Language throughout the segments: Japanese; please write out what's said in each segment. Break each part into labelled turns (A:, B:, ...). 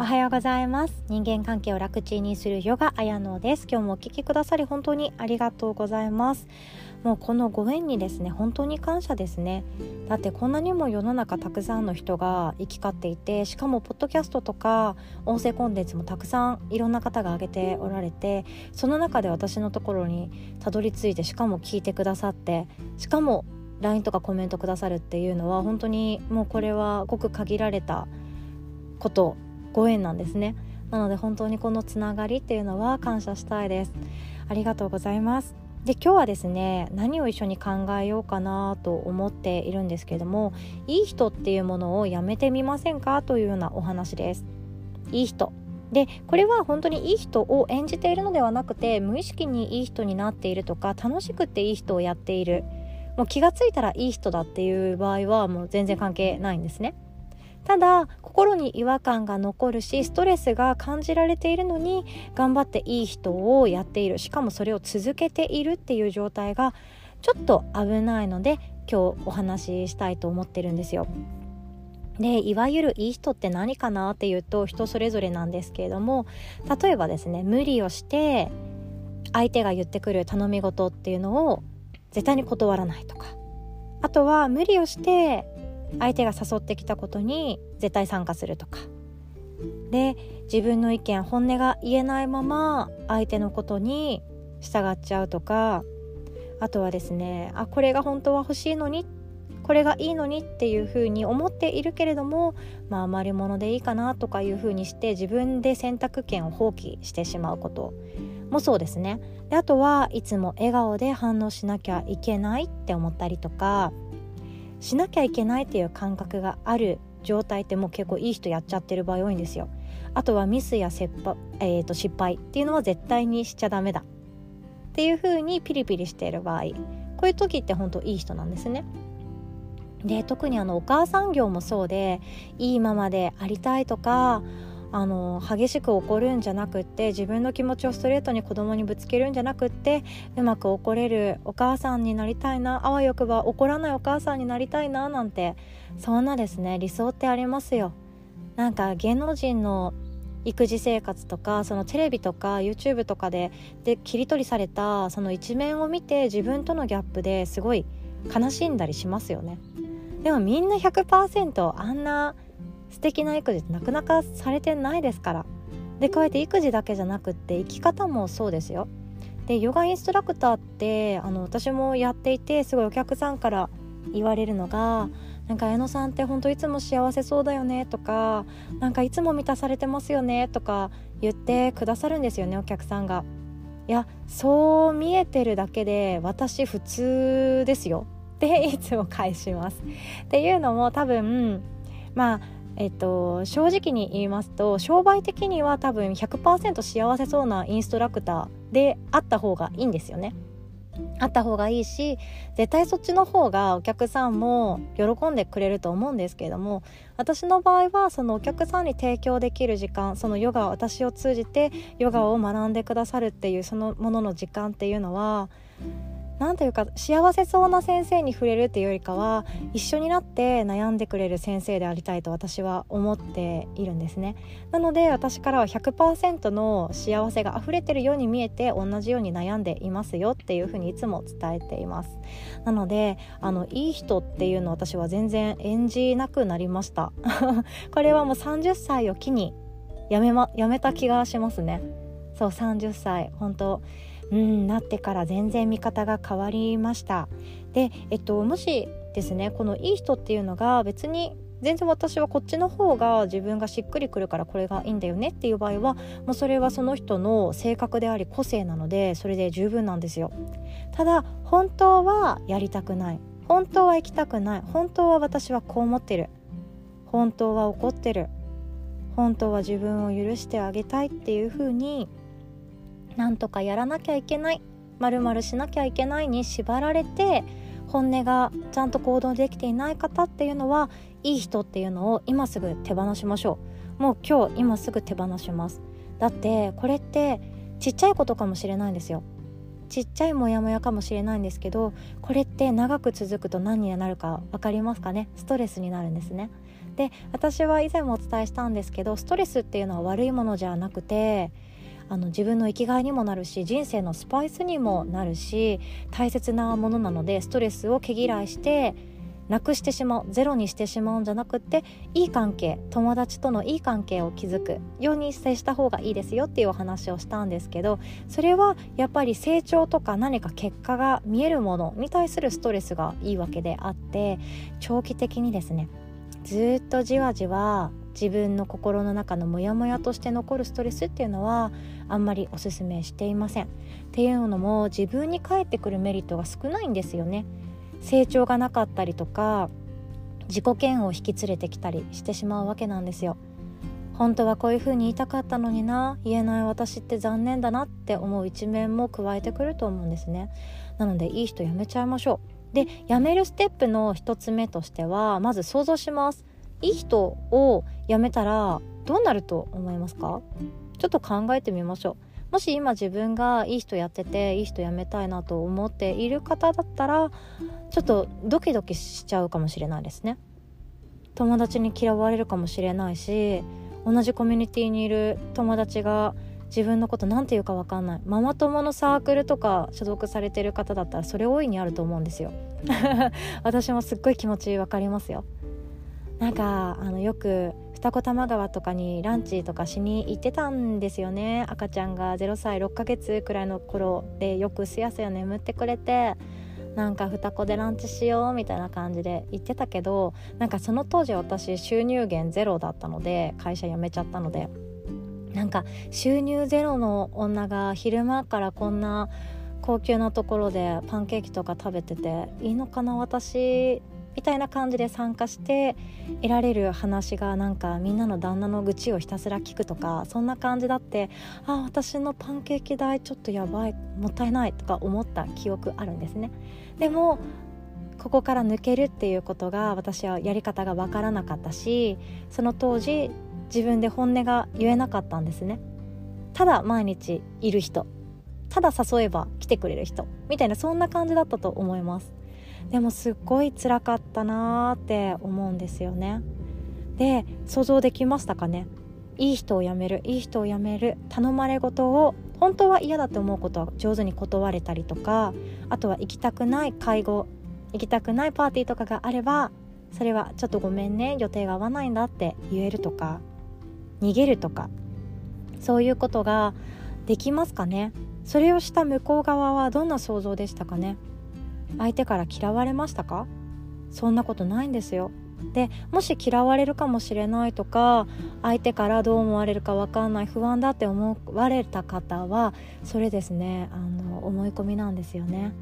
A: おはようございます。人間関係を楽ちんにするヨガ綾乃です。今日もお聞きくださり本当にありがとうございます。もうこのご縁にですね本当に感謝ですね。だってこんなにも世の中たくさんの人が行き交っていてしかもポッドキャストとか音声コンテンツもたくさんいろんな方が挙げておられてその中で私のところにたどり着いてしかも聞いてくださってしかも LINE とかコメントくださるっていうのは本当にもうこれはごく限られたことご縁なんですね。なので本当にこのつながりっていうのは感謝したいです。ありがとうございます。で今日はですね何を一緒に考えようかなと思っているんですけどもいい人っていうものをやめてみませんか？というようなお話です。いい人。でこれは本当にいい人を演じているのではなくて無意識にいい人になっているとか楽しくていい人をやっている。もう気が付いたらいい人だっていう場合はもう全然関係ないんですね。ただ心に違和感が残るしストレスが感じられているのに頑張っていい人をやっているしかもそれを続けているっていう状態がちょっと危ないので今日お話ししたいと思ってるんですよ。でいわゆるいい人って何かなっていうと人それぞれなんですけれども例えばですね無理をして相手が言ってくる頼み事っていうのを絶対に断らないとかあとは無理をして相手が誘ってきたことに絶対参加するとか。で自分の意見本音が言えないまま相手のことに従っちゃうとか。あとはですねあこれが本当は欲しいのにこれがいいのにっていうふうに思っているけれどもまあ余り物でいいかなとかいうふうにして自分で選択権を放棄してしまうこと。もそうですね。であとはいつも笑顔で反応しなきゃいけないって思ったりとか。しなきゃいけないっていう感覚がある状態ってもう結構いい人やっちゃってる場合多いんですよ。あとはミスや失敗,、えー、と失敗っていうのは絶対にしちゃダメだ。っていう風にピリピリしている場合こういう時って本当いい人なんですね。で特にあのお母さん業もそうでいいママでありたいとかあの激しく怒るんじゃなくって自分の気持ちをストレートに子供にぶつけるんじゃなくってうまく怒れるお母さんになりたいなあわよくば怒らないお母さんになりたいななんてそんなですね理想ってありますよ。なんか芸能人の育児生活とかそのテレビとか YouTube とかでで切り取りされたその一面を見て自分とのギャップですごい悲しんだりしますよね。でもみんな100%あんな素敵な育児ってなかなかされてないですからでこうやって育児だけじゃなくって生き方もそうですよでヨガインストラクターってあの私もやっていてすごいお客さんから言われるのがなんか綾乃さんって本当いつも幸せそうだよねとかなんかいつも満たされてますよねとか言ってくださるんですよねお客さんが。いやそう見えてるだけで私普通ですよっていつも返します。っていうのも多分まあえっと、正直に言いますと商売的には多分100%幸せそうなインストラクターであった方がいいんですよね。あった方がいいし絶対そっちの方がお客さんも喜んでくれると思うんですけれども私の場合はそのお客さんに提供できる時間そのヨガ私を通じてヨガを学んでくださるっていうそのものの時間っていうのは何というか幸せそうな先生に触れるっていうよりかは一緒になって悩んでくれる先生でありたいと私は思っているんですね。なので私からは100%の幸せが溢れてるように見えて同じように悩んでいますよっていうふうにいつも伝えています。なのであのいい人っていうのを私は全然演じなくなりました。これはもう30歳を機にやめ,、ま、やめた気がしますね。そう30歳。本当うんなってから全然見方が変わりました。でえっともしですねこのいい人っていうのが別に全然私はこっちの方が自分がしっくりくるからこれがいいんだよねっていう場合はもうそれはその人の性格であり個性なのでそれで十分なんですよ。ただ本当はやりたくない。本当は行きたくない。本当は私はこう思ってる。本当は怒ってる。本当は自分を許してあげたいっていうふうになんとかやらなきゃいけないまるまるしなきゃいけないに縛られて本音がちゃんと行動できていない方っていうのはいい人っていうのを今すぐ手放しましょう。もう今日今すぐ手放します。だってこれってちっちゃいことかもしれないんですよ。ちっちゃいモヤモヤかもしれないんですけどこれって長く続くと何になるか分かりますかね？ストレスになるんですね。で私は以前もお伝えしたんですけどストレスっていうのは悪いものじゃなくてあの自分の生きがいにもなるし人生のスパイスにもなるし大切なものなのでストレスを毛嫌いしてなくしてしまうゼロにしてしまうんじゃなくっていい関係友達とのいい関係を築くように接した方がいいですよっていうお話をしたんですけどそれはやっぱり成長とか何か結果が見えるものに対するストレスがいいわけであって長期的にですねずっとじわじわ自分の心の中のモヤモヤとして残るストレスっていうのはあんまりおすすめしていません。っていうのも自分に返ってくるメリットが少ないんですよね。成長がなかったりとか自己嫌悪を引き連れてきたりしてしまうわけなんですよ。本当はこういう風に言いたかったのにな言えない私って残念だなって思う一面も加えてくると思うんですね。なのでいい人やめちゃいましょう。でやめるステップの一つ目としてはまず想像します。いい人を辞めたらどうなると思いますか？ちょっと考えてみましょう。もし今自分がいい人やってていい人辞めたいなと思っている方だったらちょっとドキドキしちゃうかもしれないですね。友達に嫌われるかもしれないし同じコミュニティにいる友達が自分のこと何て言うか分かんない。ママ友のサークルとか所属されてる方だったらそれ大いにあると思うんですよ。私もすっごい気持ち分かりますよ。なんかあのよく二子玉川とかにランチとかしに行ってたんですよね。赤ちゃんが0歳6ヶ月くらいの頃でよくすやすや眠ってくれてなんか双子でランチしようみたいな感じで言ってたけどなんかその当時私収入源ゼロだったので会社辞めちゃったので。なんか収入ゼロの女が昼間からこんな高級なところでパンケーキとか食べてていいのかな私。みたいな感じで参加して得られる話がなんかみんなの旦那の愚痴をひたすら聞くとかそんな感じだってあ私のパンケーキ代ちょっとやばいもったいないとか思った記憶あるんですね。でもここから抜けるっていうことが私はやり方が分からなかったしその当時自分で本音が言えなかったんですね。ただ毎日いる人ただ誘えば来てくれる人みたいなそんな感じだったと思います。でもすっごい辛かったなーって思うんですよね。で想像できましたかね？いい人を辞めるいい人を辞める頼まれ事を本当は嫌だと思うことは上手に断れたりとかあとは行きたくない介護行きたくないパーティーとかがあればそれはちょっとごめんね予定が合わないんだって言えるとか逃げるとかそういうことができますかね？それをした向こう側はどんな想像でしたかね？相手から嫌われましたか？そんなことないんですよ。でもし嫌われるかもしれないとか相手からどう思われるか分かんない不安だって思われた方はそれですねあの思い込みなんですよね。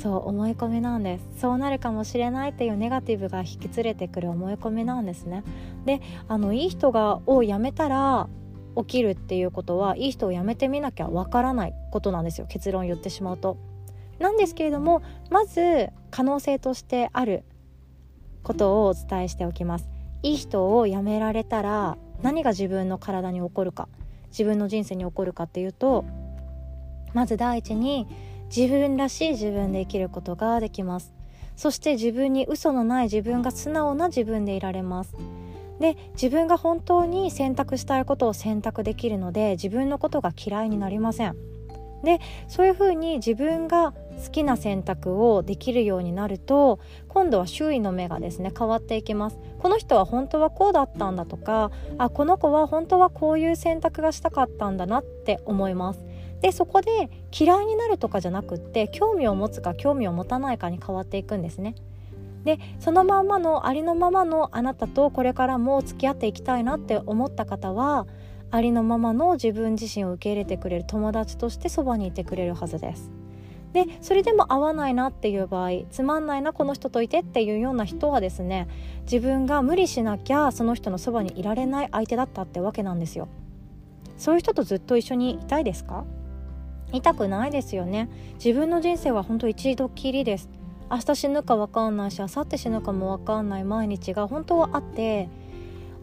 A: そう思い込みなんです。そうなるかもしれないっていうネガティブが引き連れてくる思い込みなんですね。であのいい人がをやめたら起きるっていうことはいい人をやめてみなきゃわからないことなんですよ。結論言ってしまうと。なんですけれどもまず可能性としてあることをお伝えしておきます。いい人を辞められたら何が自分の体に起こるか自分の人生に起こるかっていうとまず第一に自分らしい自分で生きることができます。そして自分に嘘のない自分が素直な自分でいられます。で自分が本当に選択したいことを選択できるので自分のことが嫌いになりません。でそういうふうに自分が好きな選択をできるようになると今度は周囲の目がですね変わっていきます。この人は本当はこうだったんだとかあこの子は本当はこういう選択がしたかったんだなって思います。でそこで嫌いになるとかじゃなくって興味を持つか興味を持たないかに変わっていくんですね。でそのまんまのありのままのあなたとこれからも付き合っていきたいなって思った方はありのままの自分自身を受け入れてくれる友達としてそばにいてくれるはずです。でそれでも合わないなっていう場合つまんないなこの人といてっていうような人はですね自分が無理しなきゃその人のそばにいられない相手だったってわけなんですよ。そういう人とずっと一緒にいたいですか？いたくないですよね。自分の人生は本当一度きりです。明日死ぬか分かんないし明後日死ぬかも分かんない毎日が本当はあって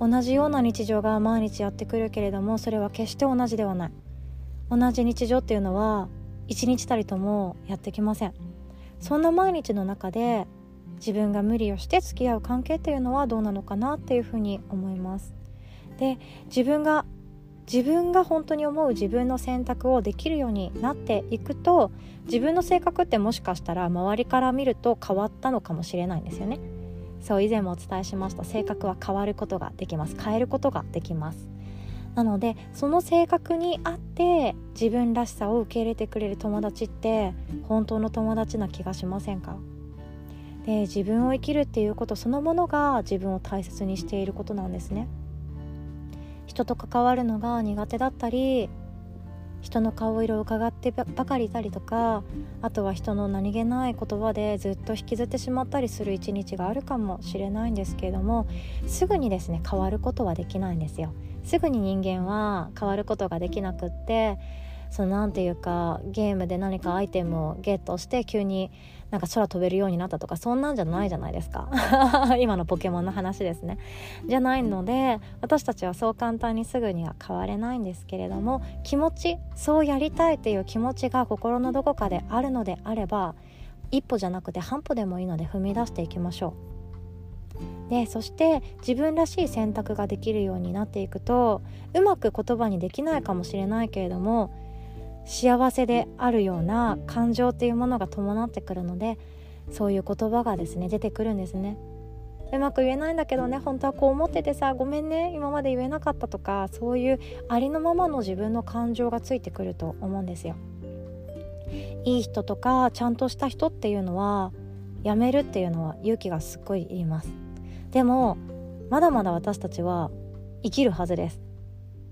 A: 同じような日常が毎日やってくるけれどもそれは決して同じではない。同じ日常っていうのは一日たりともやってきません。そんな毎日の中で自分が無理をして付き合う関係っていうのはどうなのかなっていうふうに思います。で自分が自分が本当に思う自分の選択をできるようになっていくと自分の性格ってもしかしたら周りから見ると変わったのかもしれないんですよね。そう以前もお伝えしました。性格は変わることができます。変えることができます。なのでその性格に合って自分らしさを受け入れてくれる友達って本当の友達な気がしませんか？で自分を生きるっていうことそのものが自分を大切にしていることなんですね。人と関わるのが苦手だったり人の顔色を伺ってばかりいたりとかあとは人の何気ない言葉でずっと引きずってしまったりする一日があるかもしれないんですけれどもすぐにですね変わることはできないんですよ。すぐに人間は変わることができなくってそのなんていうかゲームで何かアイテムをゲットして急になんか空飛べるようになったとかそんなんじゃないじゃないですか。今のポケモンの話ですね。じゃないので私たちはそう簡単にすぐには変われないんですけれども気持ちそうやりたいっていう気持ちが心のどこかであるのであれば一歩じゃなくて半歩でもいいので踏み出していきましょう。でそして自分らしい選択ができるようになっていくとうまく言葉にできないかもしれないけれども幸せであるような感情っていうものが伴ってくるのでそういう言葉がですね出てくるんですね。うまく言えないんだけどね本当はこう思っててさごめんね今まで言えなかったとかそういうありのままの自分の感情がついてくると思うんですよ。いい人とかちゃんとした人っていうのはやめるっていうのは勇気がすっごいいります。でもまだまだ私たちは生きるはずです。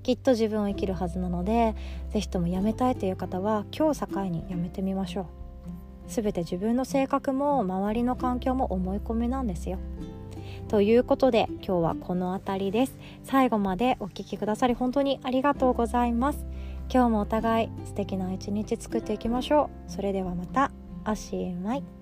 A: きっと自分を生きるはずなので是非ともやめたいという方は今日境にやめてみましょう。全て自分の性格も周りの環境も思い込みなんですよ。ということで今日はこの辺りです。最後までお聴きくださり本当にありがとうございます。今日もお互い素敵な一日作っていきましょう。それではまた。おしまい。